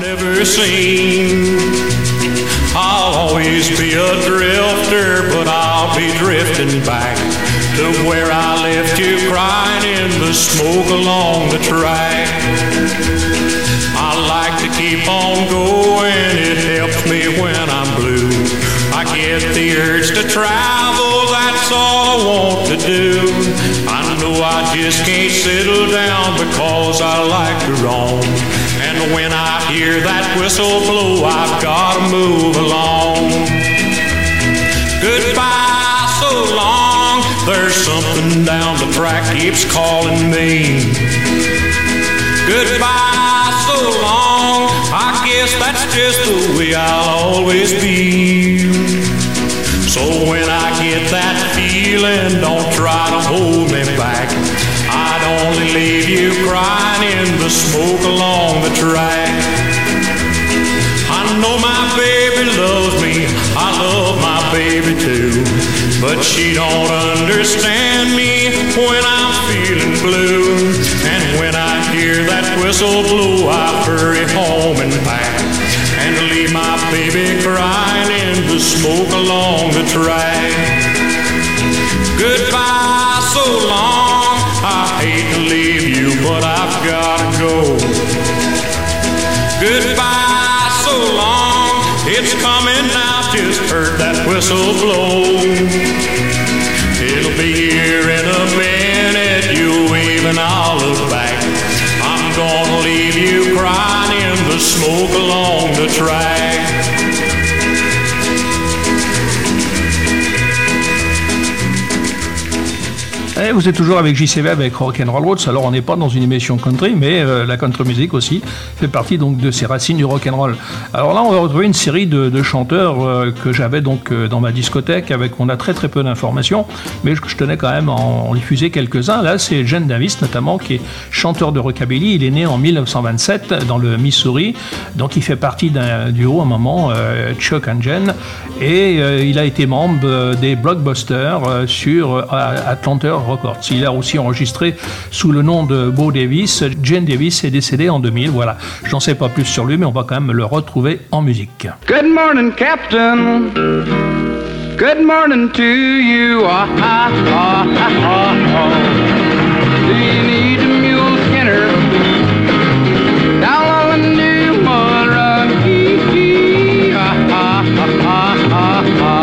never seen. I'll always be a drifter, but I'll be drifting back to where I left you crying in the smoke along the track. I like to keep on going, it helps me when I'm blue. I get the urge to travel, that's all I want to do. I know I just can't settle down because I like to roam. When I hear that whistle blow, I've gotta move along. Goodbye, so long. There's something down the track keeps calling me. Goodbye, so long. I guess that's just the way I'll always be. So when I get that feeling, don't try to hold me smoke along the track. I know my baby loves me, I love my baby too. But she don't understand me when I'm feeling blue. And when I hear that whistle blow, I hurry home and back. And leave my baby crying in the smoke along the track. Goodbye, so long. I hate to leave you, but I've gotta go. Goodbye, so long. It's coming now, just heard that whistle blow. It'll be here in a minute, you wave and I'll look back. I'm gonna leave you crying in the smoke along the track. Eh, vous êtes toujours avec JCV avec Rock and Roll Roots. Alors on n'est pas dans une émission country, mais euh, la country music aussi fait partie donc de ces racines du rock and roll. Alors là, on va retrouver une série de, chanteurs euh, que j'avais donc euh, dans ma discothèque. Avec, on a très très peu d'informations, mais je, tenais quand même à en, diffuser quelques-uns. Là, c'est Jen Davis notamment qui est chanteur de rockabilly. Il est né en 1927 dans le Missouri, donc il fait partie d'un duo à un moment, Chuck and Jen, et il a été membre des Blockbusters sur Atlanta Records. Il a aussi enregistré sous le nom de Bo Davis. Jane Davis est décédée en 2000. Voilà, j'en sais pas plus sur lui, mais on va quand même le retrouver en musique. Good morning, Captain. Good morning to you. Ah, ah, ah, Do you need a mule skinner? Down on the new mud run. Ah, ah, ah, ah, ah.